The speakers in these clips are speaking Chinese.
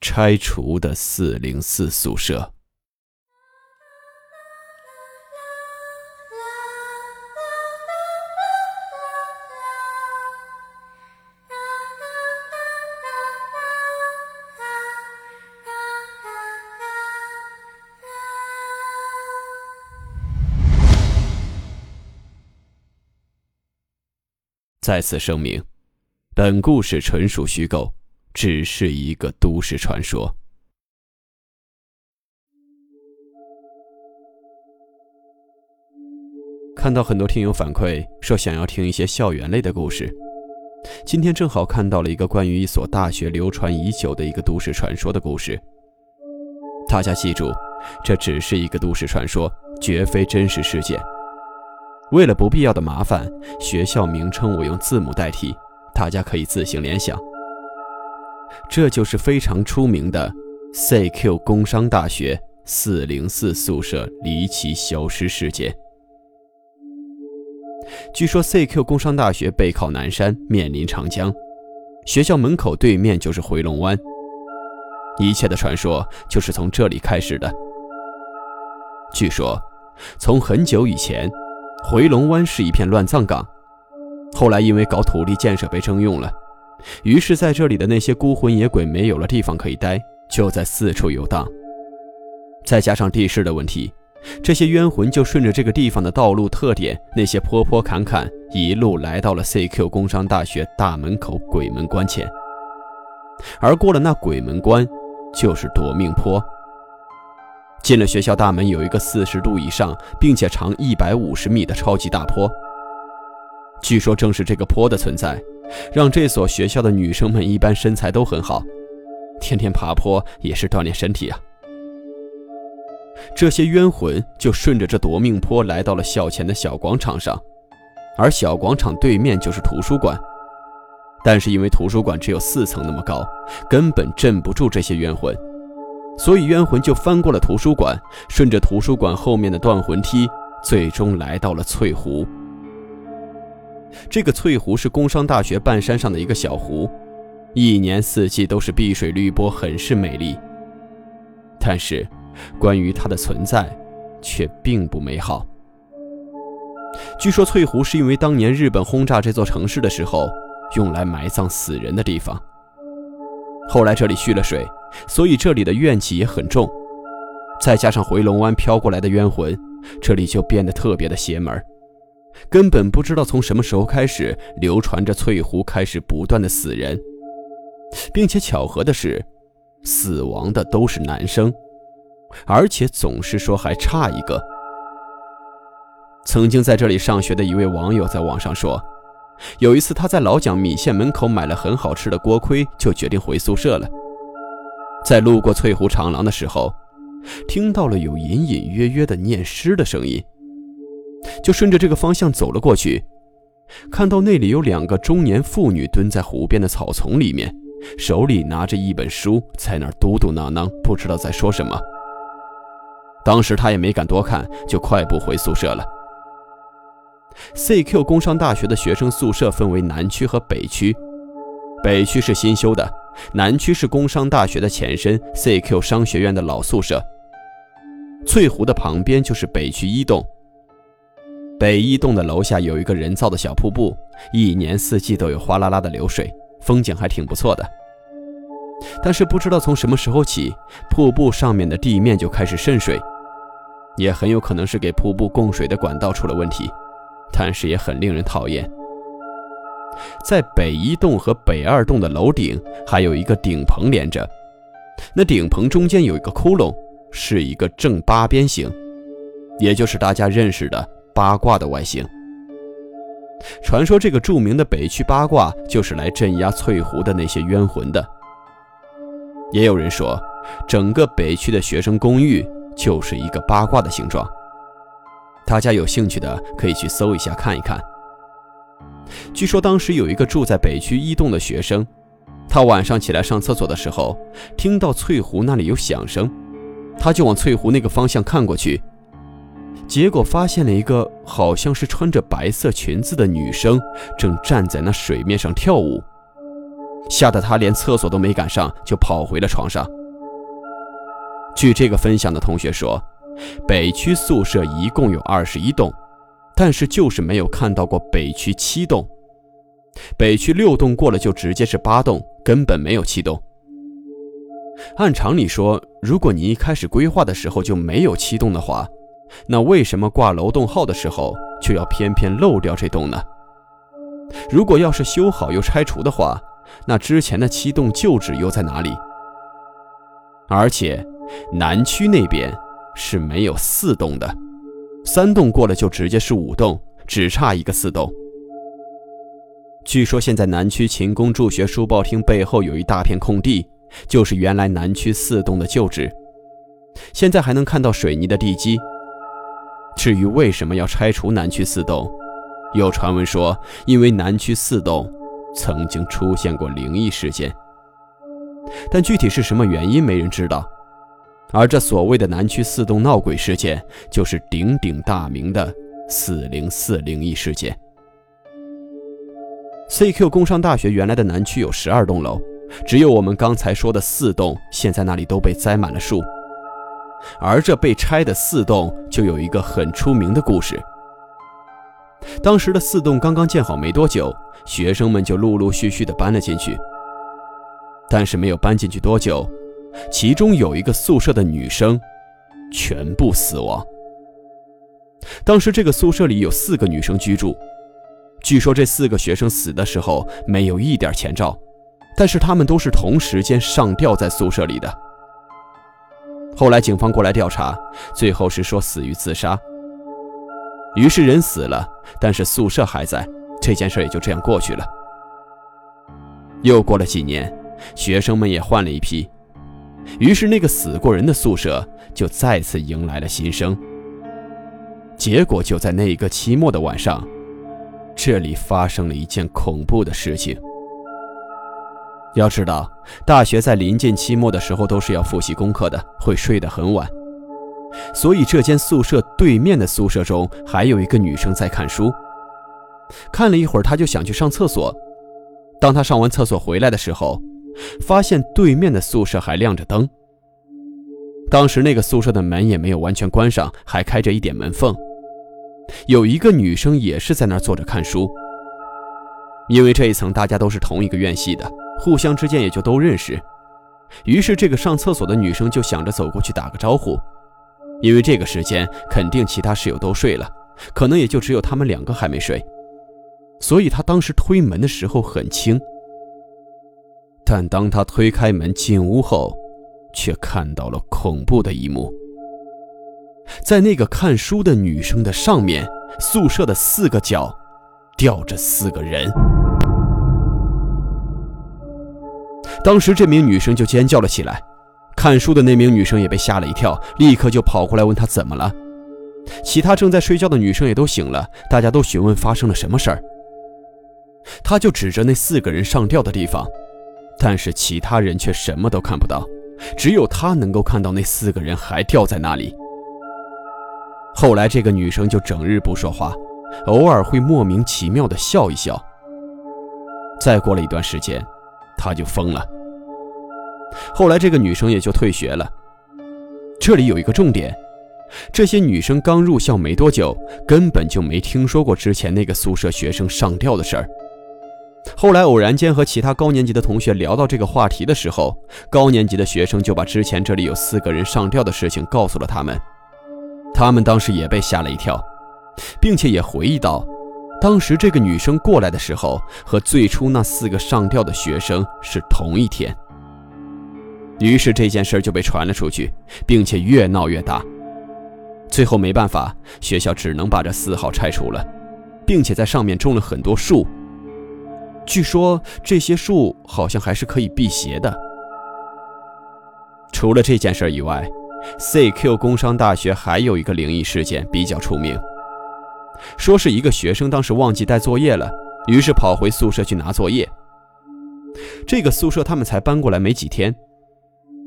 拆除的四零四宿舍。再次声明，本故事纯属虚构。只是一个都市传说。看到很多听友反馈说想要听一些校园类的故事，今天正好看到了一个关于一所大学流传已久的一个都市传说的故事。大家记住，这只是一个都市传说，绝非真实事件。为了不必要的麻烦，学校名称我用字母代替，大家可以自行联想。这就是非常出名的 CQ 工商大学404宿舍离奇消失事件。据说 CQ 工商大学背靠南山，面临长江，学校门口对面就是回龙湾，一切的传说就是从这里开始的。据说，从很久以前，回龙湾是一片乱葬岗，后来因为搞土地建设被征用了。于是，在这里的那些孤魂野鬼没有了地方可以待，就在四处游荡。再加上地势的问题，这些冤魂就顺着这个地方的道路特点，那些坡坡坎坎，一路来到了 CQ 工商大学大门口鬼门关前。而过了那鬼门关，就是夺命坡。进了学校大门，有一个四十度以上，并且长一百五十米的超级大坡。据说，正是这个坡的存在。让这所学校的女生们一般身材都很好，天天爬坡也是锻炼身体啊。这些冤魂就顺着这夺命坡来到了校前的小广场上，而小广场对面就是图书馆。但是因为图书馆只有四层那么高，根本镇不住这些冤魂，所以冤魂就翻过了图书馆，顺着图书馆后面的断魂梯，最终来到了翠湖。这个翠湖是工商大学半山上的一个小湖，一年四季都是碧水绿波，很是美丽。但是，关于它的存在，却并不美好。据说翠湖是因为当年日本轰炸这座城市的时候，用来埋葬死人的地方。后来这里蓄了水，所以这里的怨气也很重。再加上回龙湾飘过来的冤魂，这里就变得特别的邪门。根本不知道从什么时候开始，流传着翠湖开始不断的死人，并且巧合的是，死亡的都是男生，而且总是说还差一个。曾经在这里上学的一位网友在网上说，有一次他在老蒋米线门口买了很好吃的锅盔，就决定回宿舍了。在路过翠湖长廊的时候，听到了有隐隐约约的念诗的声音。就顺着这个方向走了过去，看到那里有两个中年妇女蹲在湖边的草丛里面，手里拿着一本书，在那儿嘟嘟囔囔，不知道在说什么。当时他也没敢多看，就快步回宿舍了。CQ 工商大学的学生宿舍分为南区和北区，北区是新修的，南区是工商大学的前身 CQ 商学院的老宿舍。翠湖的旁边就是北区一栋。北一栋的楼下有一个人造的小瀑布，一年四季都有哗啦啦的流水，风景还挺不错的。但是不知道从什么时候起，瀑布上面的地面就开始渗水，也很有可能是给瀑布供水的管道出了问题，但是也很令人讨厌。在北一栋和北二栋的楼顶还有一个顶棚连着，那顶棚中间有一个窟窿，是一个正八边形，也就是大家认识的。八卦的外形，传说这个著名的北区八卦就是来镇压翠湖的那些冤魂的。也有人说，整个北区的学生公寓就是一个八卦的形状。大家有兴趣的可以去搜一下看一看。据说当时有一个住在北区一栋的学生，他晚上起来上厕所的时候，听到翠湖那里有响声，他就往翠湖那个方向看过去，结果发现了一个好像是穿着白色裙子的女生，正站在那水面上跳舞，吓得他连厕所都没赶上，就跑回了床上。据这个分享的同学说，北区宿舍一共有二十一栋。但是就是没有看到过北区七栋，北区六栋过了就直接是八栋，根本没有七栋。按常理说，如果你一开始规划的时候就没有七栋的话，那为什么挂楼栋号的时候却要偏偏漏掉这栋呢？如果要是修好又拆除的话，那之前的七栋旧址又在哪里？而且南区那边是没有四栋的。三栋过了就直接是五栋，只差一个四栋。据说现在南区勤工助学书报厅背后有一大片空地，就是原来南区四栋的旧址，现在还能看到水泥的地基。至于为什么要拆除南区四栋，有传闻说因为南区四栋曾经出现过灵异事件，但具体是什么原因没人知道。而这所谓的南区四栋闹鬼事件，就是鼎鼎大名的四零四灵异事件。CQ 工商大学原来的南区有十二栋楼，只有我们刚才说的四栋，现在那里都被栽满了树。而这被拆的四栋，就有一个很出名的故事。当时的四栋刚刚建好没多久，学生们就陆陆续续的搬了进去，但是没有搬进去多久。其中有一个宿舍的女生全部死亡。当时这个宿舍里有四个女生居住，据说这四个学生死的时候没有一点前兆，但是他们都是同时间上吊在宿舍里的。后来警方过来调查，最后是说死于自杀。于是人死了，但是宿舍还在，这件事也就这样过去了。又过了几年，学生们也换了一批。于是，那个死过人的宿舍就再次迎来了新生。结果就在那一个期末的晚上，这里发生了一件恐怖的事情。要知道，大学在临近期末的时候都是要复习功课的，会睡得很晚。所以，这间宿舍对面的宿舍中还有一个女生在看书。看了一会儿，她就想去上厕所。当她上完厕所回来的时候，发现对面的宿舍还亮着灯。当时那个宿舍的门也没有完全关上，还开着一点门缝。有一个女生也是在那儿坐着看书。因为这一层大家都是同一个院系的，互相之间也就都认识。于是这个上厕所的女生就想着走过去打个招呼，因为这个时间肯定其他室友都睡了，可能也就只有他们两个还没睡，所以她当时推门的时候很轻。但当他推开门进屋后，却看到了恐怖的一幕。在那个看书的女生的上面，宿舍的四个角吊着四个人。当时这名女生就尖叫了起来，看书的那名女生也被吓了一跳，立刻就跑过来问她怎么了。其他正在睡觉的女生也都醒了，大家都询问发生了什么事儿。她就指着那四个人上吊的地方。但是其他人却什么都看不到，只有他能够看到那四个人还吊在那里。后来这个女生就整日不说话，偶尔会莫名其妙的笑一笑。再过了一段时间，他就疯了。后来这个女生也就退学了。这里有一个重点，这些女生刚入校没多久，根本就没听说过之前那个宿舍学生上吊的事儿。后来偶然间和其他高年级的同学聊到这个话题的时候，高年级的学生就把之前这里有四个人上吊的事情告诉了他们。他们当时也被吓了一跳，并且也回忆到，当时这个女生过来的时候和最初那四个上吊的学生是同一天。于是这件事就被传了出去，并且越闹越大。最后没办法，学校只能把这四号拆除了，并且在上面种了很多树。据说这些树好像还是可以辟邪的。除了这件事以外，CQ 工商大学还有一个灵异事件比较出名。说是一个学生当时忘记带作业了，于是跑回宿舍去拿作业。这个宿舍他们才搬过来没几天，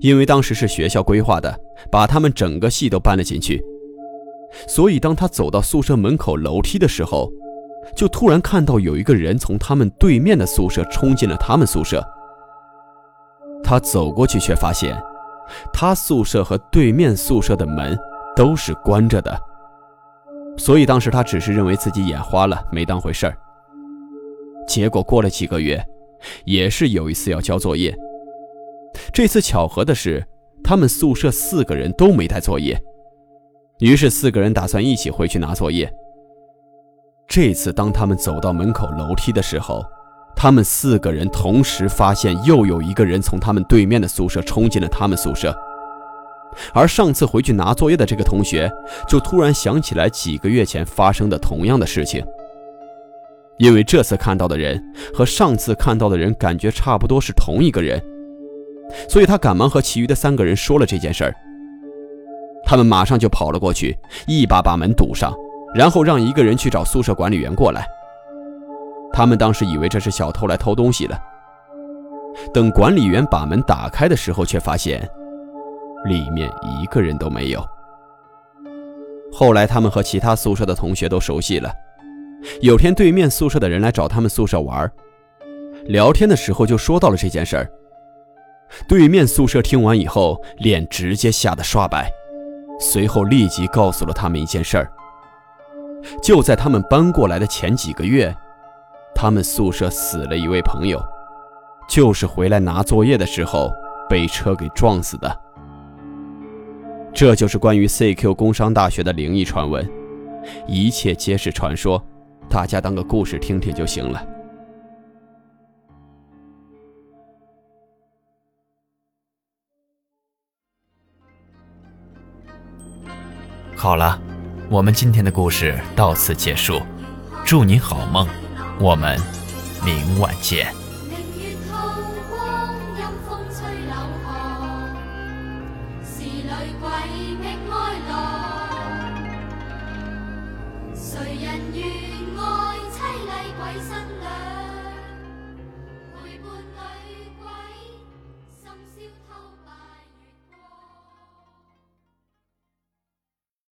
因为当时是学校规划的，把他们整个系都搬了进去。所以当他走到宿舍门口楼梯的时候，就突然看到有一个人从他们对面的宿舍冲进了他们宿舍。他走过去，却发现他宿舍和对面宿舍的门都是关着的。所以当时他只是认为自己眼花了，没当回事儿。结果过了几个月，也是有一次要交作业。这次巧合的是，他们宿舍四个人都没带作业，于是四个人打算一起回去拿作业。这次当他们走到门口楼梯的时候，他们四个人同时发现又有一个人从他们对面的宿舍冲进了他们宿舍。而上次回去拿作业的这个同学，就突然想起来几个月前发生的同样的事情。因为这次看到的人和上次看到的人感觉差不多是同一个人，所以他赶忙和其余的三个人说了这件事儿。他们马上就跑了过去，一把把门堵上，然后让一个人去找宿舍管理员过来。他们当时以为这是小偷来偷东西了。等管理员把门打开的时候，却发现。里面一个人都没有。后来，他们和其他宿舍的同学都熟悉了。有天，对面宿舍的人来找他们宿舍玩，聊天的时候就说到了这件事儿。对面宿舍听完以后，脸直接吓得刷白，随后立即告诉了他们一件事儿：就在他们搬过来的前几个月，他们宿舍死了一位朋友，就是回来拿作业的时候被车给撞死的。这就是关于 CQ 工商大学的灵异传闻，一切皆是传说，大家当个故事听听就行了。好了，我们今天的故事到此结束，祝您好梦，我们明晚见。谁人愿爱？凄厉鬼新娘？